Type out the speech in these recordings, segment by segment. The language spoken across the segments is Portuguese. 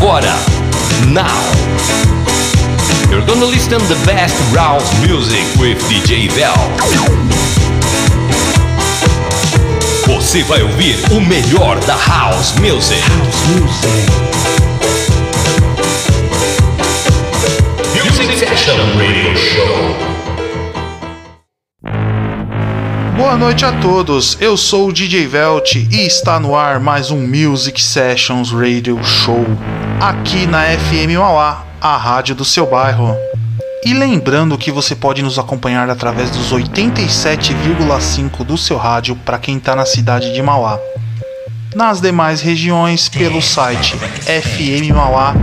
Agora, now. You're gonna listen the best house music with DJ Vel. Você vai ouvir o melhor da house music. House music. Music Session Radio Show. Boa noite a todos, eu sou o DJ Velt e está no ar mais um Music Sessions Radio Show, aqui na FM Mauá, a rádio do seu bairro. E lembrando que você pode nos acompanhar através dos 87,5 do seu rádio para quem está na cidade de Mauá. Nas demais regiões, pelo site fmmauá.com.br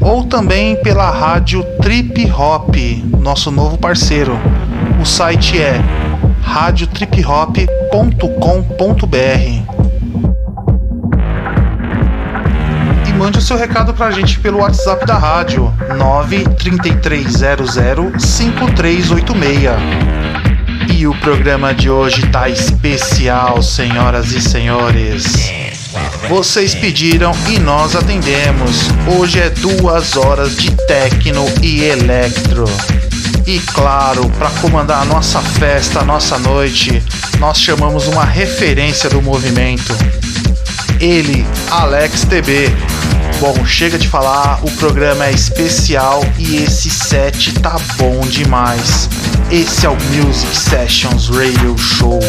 ou também pela rádio Trip Hop, nosso novo parceiro o site é radiotriphop.com.br. E mande o seu recado pra gente pelo WhatsApp da rádio 933005386. E o programa de hoje tá especial, senhoras e senhores. Vocês pediram e nós atendemos. Hoje é duas horas de techno e electro. E claro, para comandar a nossa festa, a nossa noite, nós chamamos uma referência do movimento. Ele, Alex TB. Bom, chega de falar, o programa é especial e esse set tá bom demais. Esse é o Music Sessions Radio Show.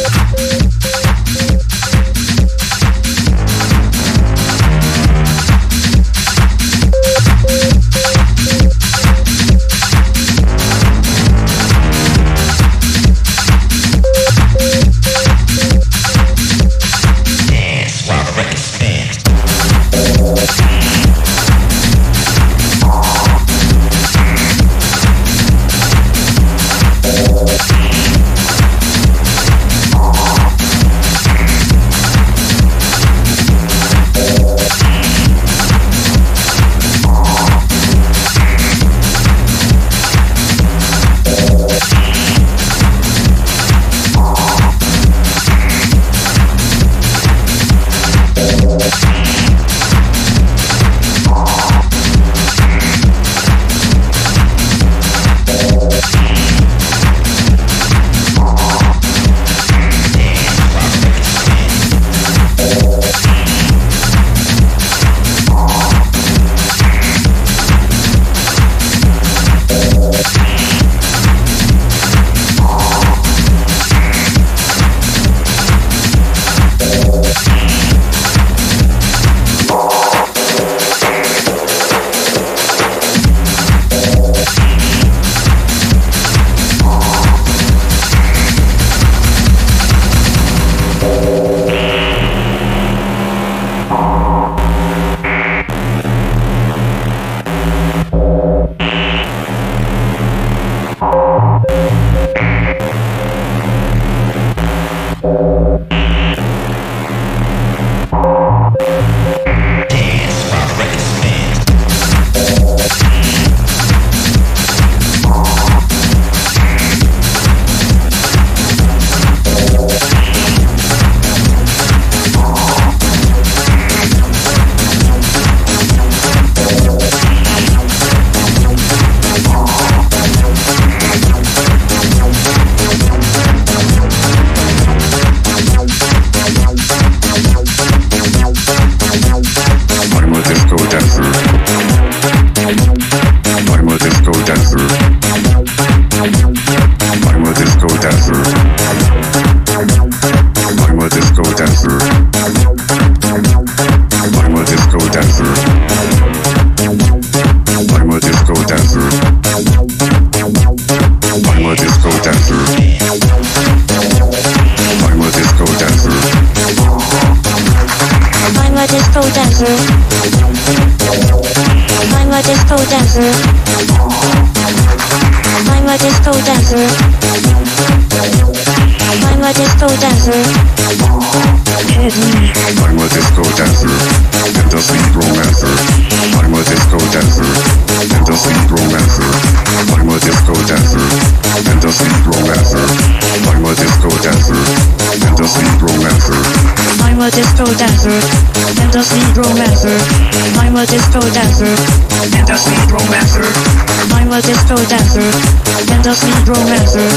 Syndrome dancer.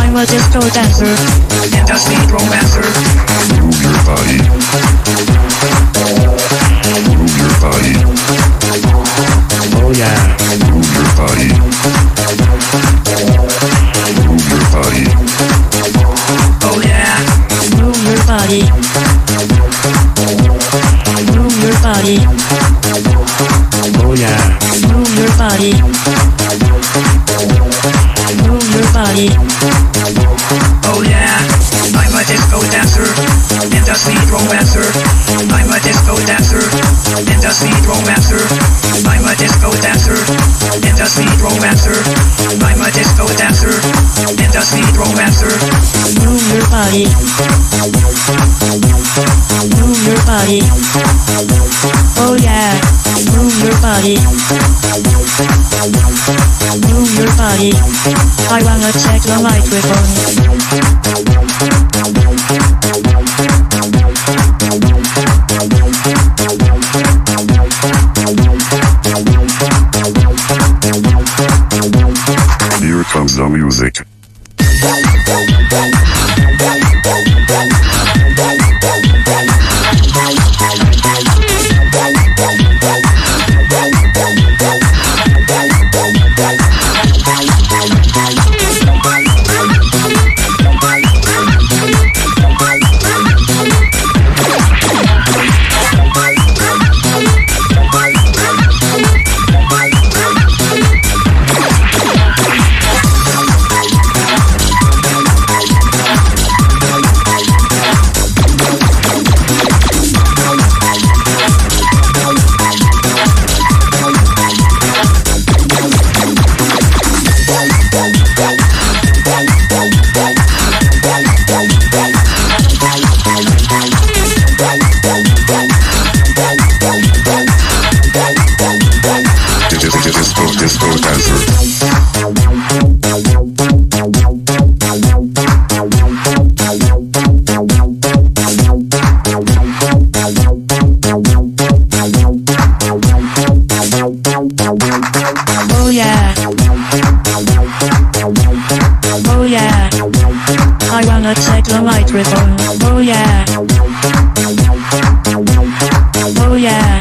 I'm a disco dancer. I wanna check the microphone. Wanna check. Oh yeah. Oh yeah.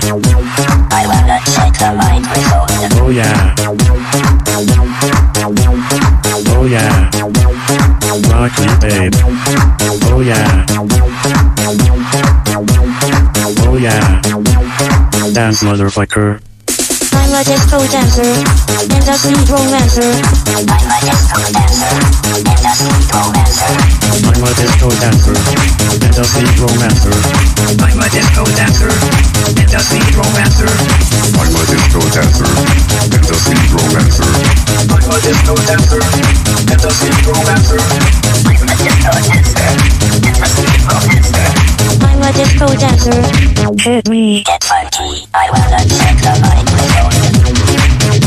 I wanna check the microphone. Oh yeah. Oh yeah. Rock me, babe. Oh yeah. Oh yeah. Dance, motherfucker. A disco dancer and a sweet romancer. I'm a disco dancer and a sweet romancer. I'm a disco dancer and a sweet romancer. I'm a disco dancer and a sweet romancer. I'm a disco dancer and a sweet romancer. I'm a disco dancer and a sweet romancer. I'm a disco dancer and a sweet romancer. I'm a disco dancer. Hit me. Get funky. I wanna check the microphone.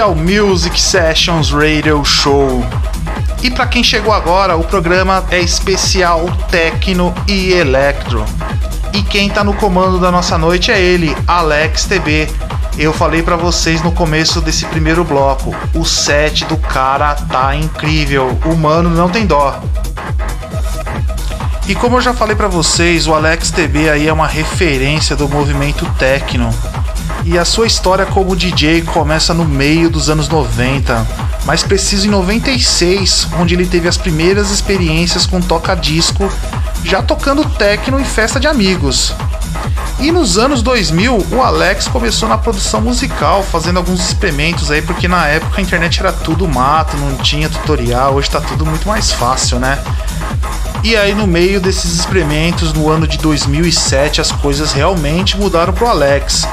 Esse é o Music Sessions Radio Show. E para quem chegou agora, o programa é especial techno e electro. E quem tá no comando da nossa noite é ele, Alex TB. Eu falei para vocês no começo desse primeiro bloco, o set do cara tá incrível. O mano não tem dó. E como eu já falei para vocês, o Alex TB aí é uma referência do movimento techno. E a sua história como DJ começa no meio dos anos 90, mais preciso em 96, onde ele teve as primeiras experiências com toca-disco, já tocando techno em festa de amigos. E nos anos 2000, o Alex começou na produção musical, fazendo alguns experimentos aí, porque na época a internet era tudo mato, não tinha tutorial, hoje tá tudo muito mais fácil, né? E aí, no meio desses experimentos, no ano de 2007, as coisas realmente mudaram pro Alex.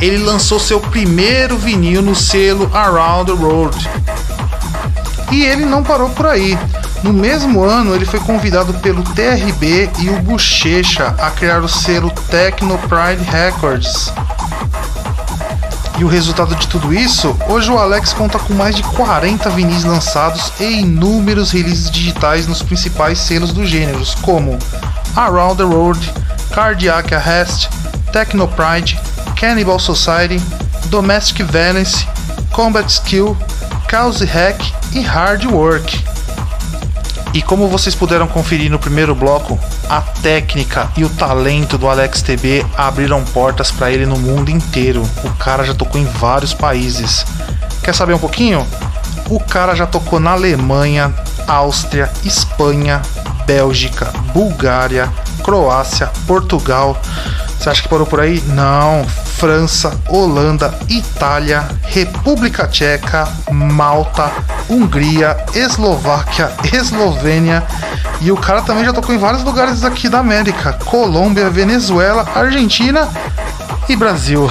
Ele lançou seu primeiro vinil no selo Around the World. E ele não parou por aí. No mesmo ano, ele foi convidado pelo TRB e o Bochecha a criar o selo Techno Pride Records. E o resultado de tudo isso? Hoje o Alex conta com mais de 40 vinis lançados e inúmeros releases digitais nos principais selos dos gêneros, como Around the World, Cardiac Arrest, Techno Pride, Cannibal Society, Domestic Violence, Combat Skill, Chaos Hack e Hard Work. E como vocês puderam conferir no primeiro bloco, a técnica e o talento do Alex TB abriram portas para ele no mundo inteiro. O cara já tocou em vários países. Quer saber um pouquinho? O cara já tocou na Alemanha, Áustria, Espanha, Bélgica, Bulgária, Croácia, Portugal. Você acha que parou por aí? Não. França, Holanda, Itália, República Tcheca, Malta, Hungria, Eslováquia, Eslovênia. E o cara também já tocou em vários lugares aqui da América: Colômbia, Venezuela, Argentina e Brasil.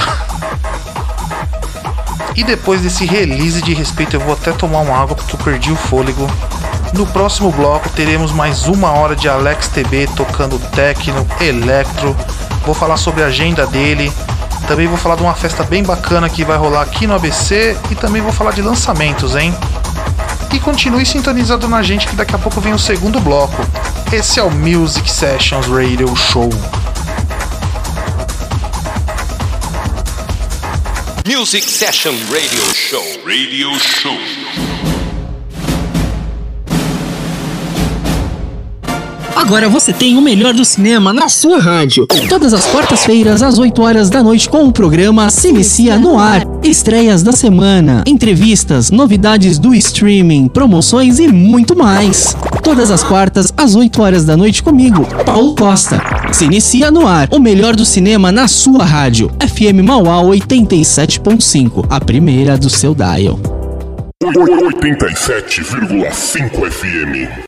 E depois desse release de respeito, eu vou até tomar uma água porque eu perdi o fôlego. No próximo bloco teremos mais uma hora de Alex TB tocando techno, electro. Vou falar sobre a agenda dele. Também vou falar de uma festa bem bacana que vai rolar aqui no ABC e também vou falar de lançamentos, hein? E continue sintonizado na gente que daqui a pouco vem o segundo bloco. Esse é o Music Sessions Radio Show. Music Session Radio Show. Radio Show. Agora você tem o melhor do cinema na sua rádio. Todas as quartas-feiras, às 8 horas da noite, com o programa Se Inicia no Ar. Estreias da semana, entrevistas, novidades do streaming, promoções e muito mais. Todas as quartas, às 8 horas da noite, comigo, Paulo Costa. Se Inicia no Ar, o melhor do cinema na sua rádio. FM Mauá 87.5, a primeira do seu dial. 87,5 FM.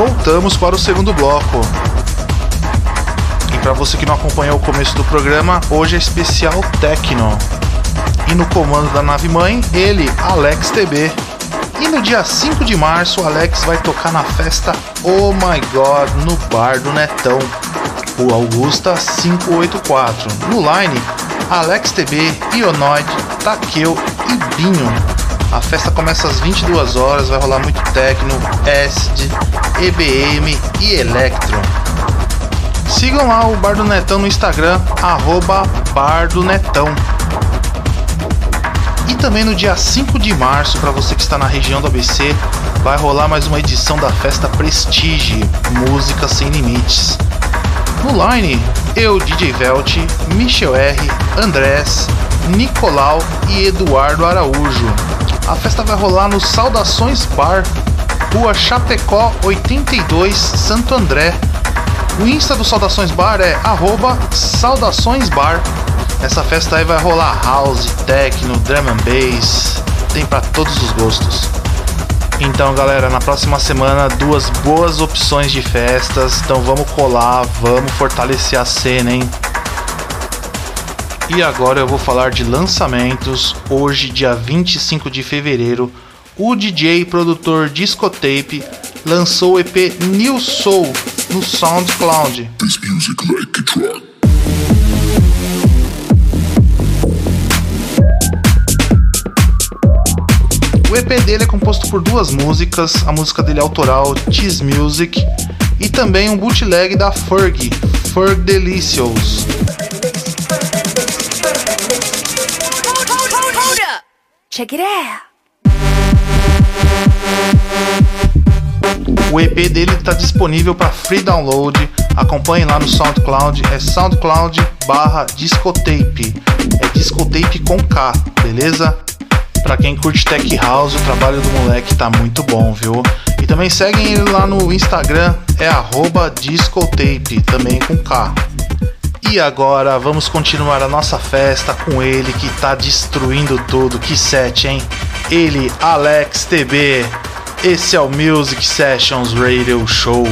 Voltamos para o segundo bloco. E para você que não acompanhou o começo do programa, hoje é especial Tecno. E no comando da nave mãe, ele, Alex TB. E no dia 5 de março, Alex vai tocar na festa Oh My God no bar do Netão, o Augusta 584. No line, Alex TB, Ionoid, Takeo e Binho. A festa começa às 22 horas, vai rolar muito techno, acid, EBM e electro. Sigam lá o Bar do Netão no Instagram, arroba Bar do Netão. E também no dia 5 de março, para você que está na região do ABC, vai rolar mais uma edição da festa Prestige Música Sem Limites. No line, eu, DJ Velt, Michel R, Andrés, Nicolau e Eduardo Araújo. A festa vai rolar no Saudações Bar, Rua Chapecó 82, Santo André. O Insta do Saudações Bar é arroba Saudações Bar. Essa festa aí vai rolar house, techno, drum and bass, tem para todos os gostos. Então, galera, na próxima semana duas boas opções de festas. Então vamos colar, vamos fortalecer a cena, hein? E agora eu vou falar de lançamentos. Hoje, dia 25 de fevereiro, o DJ produtor Discotape lançou o EP New Soul no SoundCloud. O EP dele é composto por duas músicas, a música dele é autoral, Cheese Music, e também um bootleg da Ferg, Ferg Delicious. Check it out. O EP dele está disponível para free download. Acompanhe lá no SoundCloud, é SoundCloud barra Discotape. É Discotape com K, beleza? Para quem curte Tech House, o trabalho do moleque tá muito bom, viu? E também seguem ele lá no Instagram, é arroba Discotape, também com K. E agora vamos continuar a nossa festa com ele que tá destruindo tudo. Que set, hein? Ele, Alex TB. Esse é o Music Sessions Radio Show.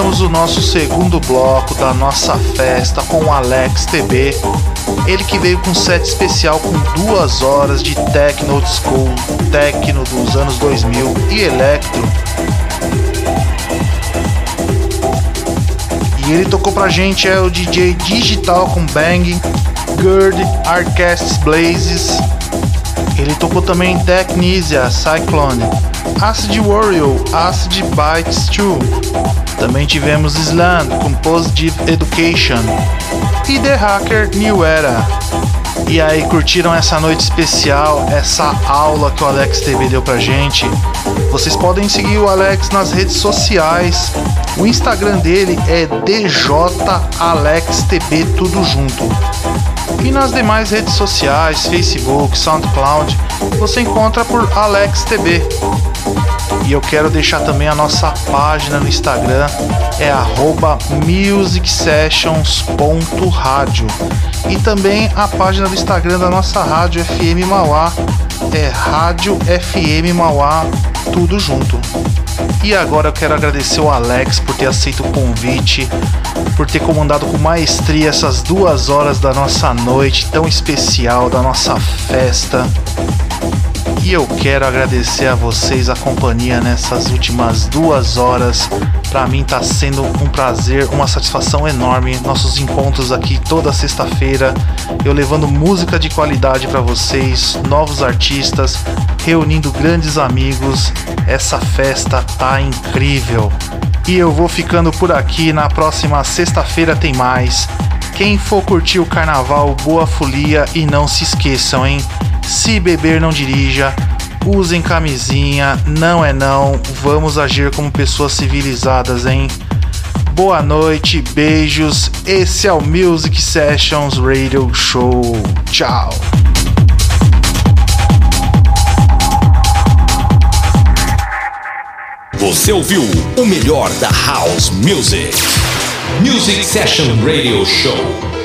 Fechamos o nosso segundo bloco da nossa festa com o Alex TB. Ele que veio com um set especial com duas horas de techno old school, techno dos anos 2000 e electro. E ele tocou pra gente é o DJ Digital com Bang, Gerd, Arcasts Blazes. Ele tocou também Technisia, Cyclone, Acid Warrior, Acid Bites 2. Também tivemos Island com Positive Education e The Hacker New Era. E aí, curtiram essa noite especial, essa aula que o Alex TV deu pra gente? Vocês podem seguir o Alex nas redes sociais. O Instagram dele é DJAlexTB, tudo junto. E nas demais redes sociais, Facebook, SoundCloud, você encontra por AlexTB. E eu quero deixar também a nossa página no Instagram, é musicsessions.radio. E também a página do Instagram da nossa rádio FM Mauá, é Rádio FM Mauá, tudo junto. E agora eu quero agradecer o Alex por ter aceito o convite, por ter comandado com maestria essas duas horas da nossa noite tão especial, da nossa festa. E eu quero agradecer a vocês a companhia nessas últimas duas horas. Para mim tá sendo um prazer, uma satisfação enorme. Nossos encontros aqui toda sexta-feira, eu levando música de qualidade para vocês, novos artistas, reunindo grandes amigos. Essa festa tá incrível. E eu vou ficando por aqui. Na próxima sexta-feira tem mais. Quem for curtir o carnaval, boa folia e não se esqueçam, hein? Se beber, não dirija. Usem camisinha, não é não. Vamos agir como pessoas civilizadas, hein? Boa noite, beijos. Esse é o Music Sessions Radio Show. Tchau. Você ouviu o melhor da House Music. Music Session Radio Show.